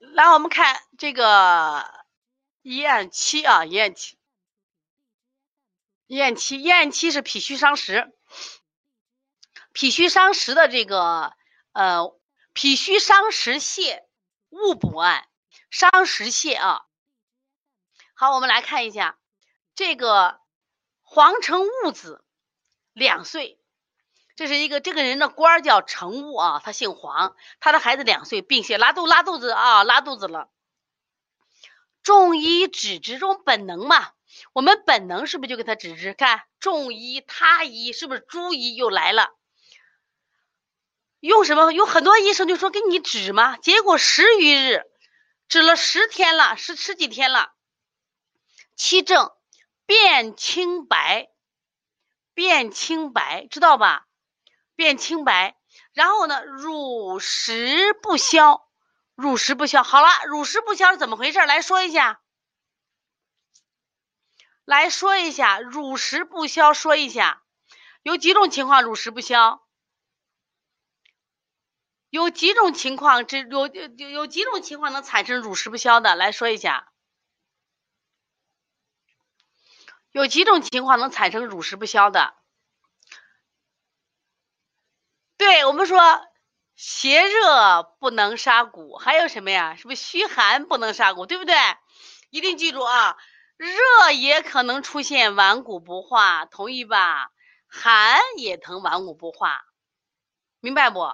来，我们看这个咽气啊，咽气，咽气，咽气是脾虚伤食，脾虚伤食的这个呃，脾虚伤食泻，勿补按，伤食泻啊。好，我们来看一下这个黄城戊子，两岁。这是一个这个人的官叫程悟啊，他姓黄，他的孩子两岁，并且拉肚拉肚子啊，拉肚子了。中医指这种本能嘛，我们本能是不是就给他指治？看中医他医是不是诸医又来了？用什么？有很多医生就说给你指嘛，结果十余日，指了十天了，十十几天了，七症变清白，变清白，知道吧？变清白，然后呢，乳食不消，乳食不消。好了，乳食不消是怎么回事？来说一下，来说一下，乳食不消，说一下，有几种情况乳食不消？有几种情况，这有有有几种情况能产生乳食不消的？来说一下，有几种情况能产生乳食不消的？对我们说，邪热不能杀骨，还有什么呀？是不是虚寒不能杀骨？对不对？一定记住啊！热也可能出现顽固不化，同意吧？寒也疼顽固不化，明白不？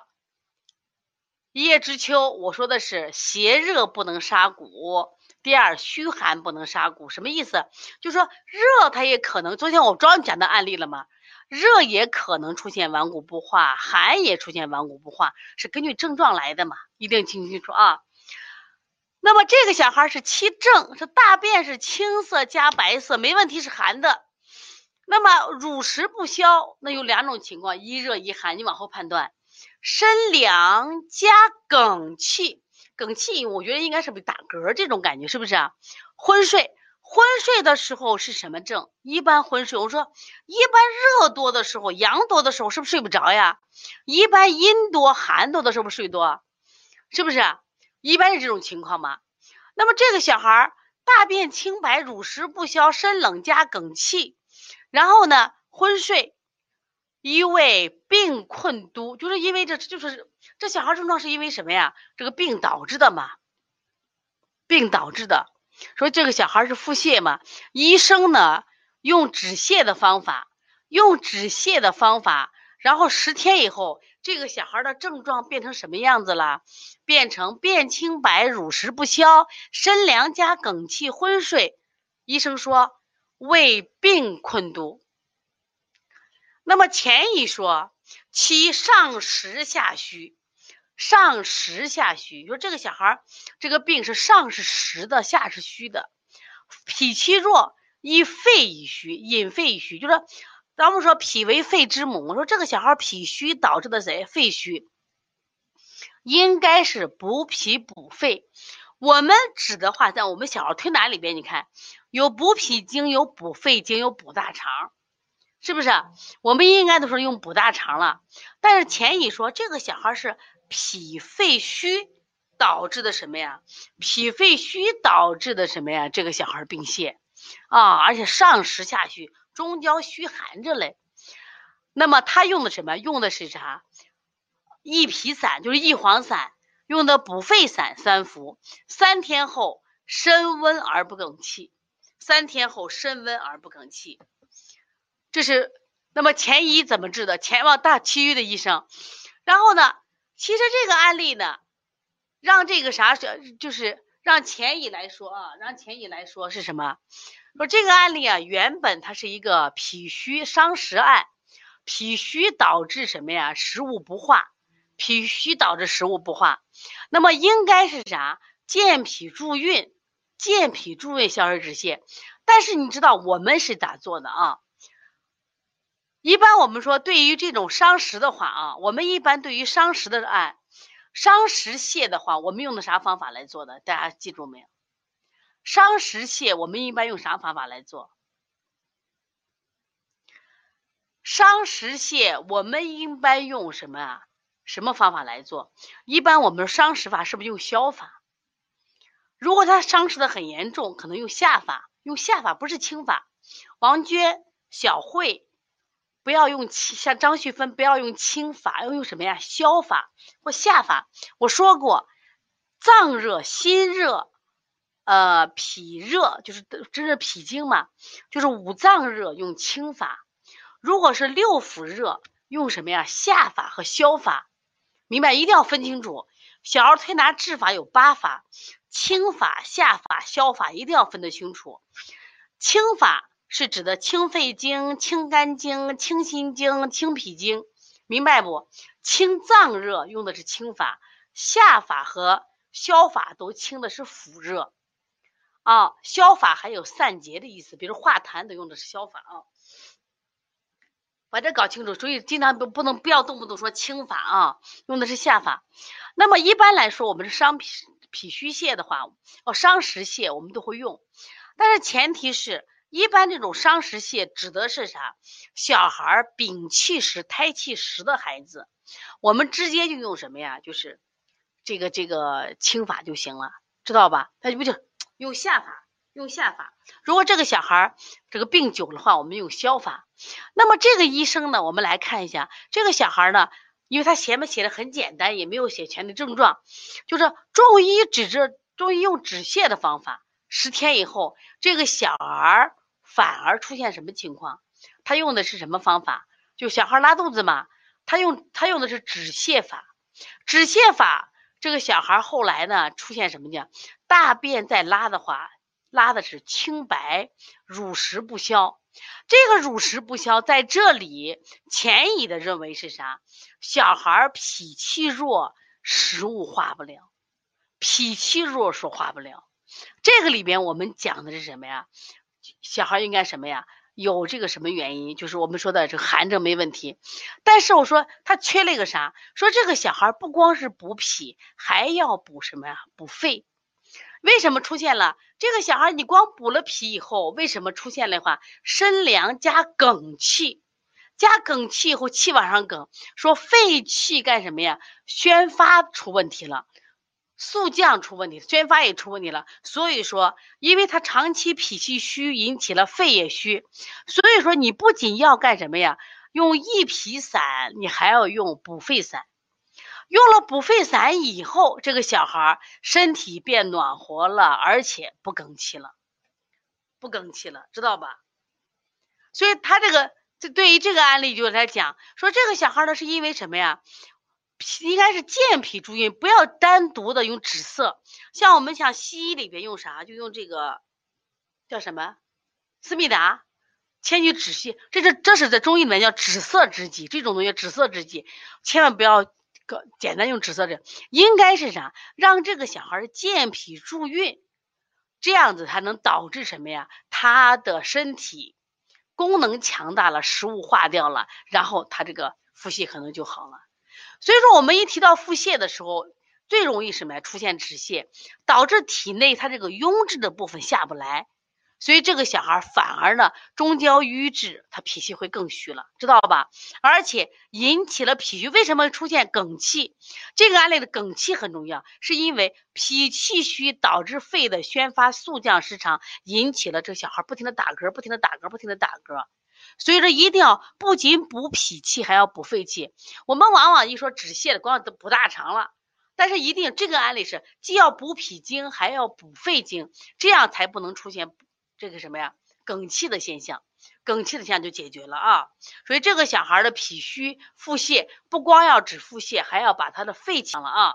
一叶知秋，我说的是邪热不能杀骨，第二虚寒不能杀骨，什么意思？就说热它也可能，昨天我专门讲的案例了吗？热也可能出现顽固不化，寒也出现顽固不化，是根据症状来的嘛？一定听清楚啊。那么这个小孩是七症，是大便是青色加白色，没问题，是寒的。那么乳食不消，那有两种情况，一热一寒，你往后判断。身凉加梗气，梗气，我觉得应该是不打嗝这种感觉，是不是啊？昏睡。昏睡的时候是什么症？一般昏睡，我说一般热多的时候，阳多的时候是不是睡不着呀？一般阴多寒多的时候不睡多，是不是？一般是这种情况吗？那么这个小孩大便清白，乳食不消，身冷加梗气，然后呢昏睡，一位病困都，就是因为这就是这小孩症状是因为什么呀？这个病导致的嘛？病导致的。说这个小孩是腹泻嘛？医生呢用止泻的方法，用止泻的方法，然后十天以后，这个小孩的症状变成什么样子了？变成便清白、乳食不消、身凉加梗气、昏睡。医生说胃病困毒。那么前一说其上实下虚。上实下虚，说这个小孩这个病是上是实的，下是虚的，脾气弱，以肺以虚，引肺以虚，就说咱们说脾为肺之母，我说这个小孩脾虚导致的谁？肺虚，应该是补脾补肺。我们指的话，在我们小儿推拿里边，你看有补脾经，有补肺经，有补大肠，是不是？我们应该都是用补大肠了。但是前一说这个小孩是。脾肺虚导致的什么呀？脾肺虚导致的什么呀？这个小孩儿病泻啊，而且上实下虚，中焦虚寒着嘞。那么他用的什么？用的是啥？益脾散，就是益黄散，用的补肺散三服，三天后身温而不哽气，三天后身温而不哽气。这是那么前医怎么治的？前往大其余的医生，然后呢？其实这个案例呢，让这个啥是就是让钱乙来说啊，让钱乙来说是什么？说这个案例啊，原本它是一个脾虚伤食案，脾虚导致什么呀？食物不化，脾虚导致食物不化，那么应该是啥？健脾助运，健脾助运，消食止泻。但是你知道我们是咋做的啊？一般我们说，对于这种伤食的话啊，我们一般对于伤食的案，伤食泻的话，我们用的啥方法来做的？大家记住没有？伤食泻，我们一般用啥方法来做？伤食泻，我们一般用什么啊？什么方法来做？一般我们伤食法是不是用消法？如果他伤食的很严重，可能用下法，用下法不是清法。王娟、小慧不要用清，像张旭芬不要用清法，要用什么呀？消法或下法。我说过，脏热、心热。呃，脾热就是这是脾经嘛，就是五脏热用清法，如果是六腑热用什么呀？下法和消法，明白？一定要分清楚。小儿推拿治法有八法，清法、下法、消法一定要分得清楚。清法是指的清肺经、清肝经、清心经、清脾经，明白不？清脏热用的是清法，下法和消法都清的是腑热。啊，消法还有散结的意思，比如化痰都用的是消法啊，把这搞清楚。所以经常不不能不要动不动说清法啊，用的是下法。那么一般来说，我们是伤脾脾虚泻的话，哦，伤食泻我们都会用，但是前提是一般这种伤食泻指的是啥？小孩禀气实、胎气实的孩子，我们直接就用什么呀？就是这个这个清法就行了，知道吧？他就不就。用下法，用下法。如果这个小孩儿这个病久的话，我们用消法。那么这个医生呢，我们来看一下这个小孩儿呢，因为他前面写的很简单，也没有写全的症状，就是中医指着中医用止泻的方法，十天以后这个小孩反而出现什么情况？他用的是什么方法？就小孩拉肚子嘛，他用他用的是止泻法，止泻法。这个小孩后来呢，出现什么呢？大便再拉的话，拉的是清白，乳食不消。这个乳食不消，在这里潜移的认为是啥？小孩脾气弱，食物化不了。脾气弱说化不了。这个里边我们讲的是什么呀？小孩应该什么呀？有这个什么原因？就是我们说的这寒症没问题，但是我说他缺了一个啥？说这个小孩不光是补脾，还要补什么呀？补肺。为什么出现了这个小孩？你光补了脾以后，为什么出现的话身凉加梗气？加梗气以后气往上梗，说肺气干什么呀？宣发出问题了。速降出问题，宣发也出问题了。所以说，因为他长期脾气虚，引起了肺也虚。所以说，你不仅要干什么呀？用益脾散，你还要用补肺散。用了补肺散以后，这个小孩身体变暖和了，而且不更气了，不更气了，知道吧？所以他这个，这对于这个案例就来讲，说这个小孩呢，是因为什么呀？应该是健脾助运，不要单独的用止涩。像我们像西医里边用啥，就用这个叫什么思密达，前去止泻。这是这是在中医里面叫止涩之剂，这种东西止涩之剂，千万不要个简单用止涩的，应该是啥？让这个小孩健脾助运，这样子才能导致什么呀？他的身体功能强大了，食物化掉了，然后他这个腹泻可能就好了。所以说，我们一提到腹泻的时候，最容易什么呀？出现止泻，导致体内它这个壅滞的部分下不来，所以这个小孩反而呢，中焦瘀滞，他脾气会更虚了，知道吧？而且引起了脾虚，为什么出现梗气？这个案例的梗气很重要，是因为脾气虚导致肺的宣发速降失常，引起了这小孩不停的打嗝，不停的打嗝，不停的打嗝。所以说，一定要不仅补脾气，还要补肺气。我们往往一说止泻的，光补大肠了，但是一定这个案例是既要补脾经，还要补肺经，这样才不能出现这个什么呀梗气的现象，梗气的现象就解决了啊。所以这个小孩的脾虚腹泻，不光要止腹泻，还要把他的肺强了啊。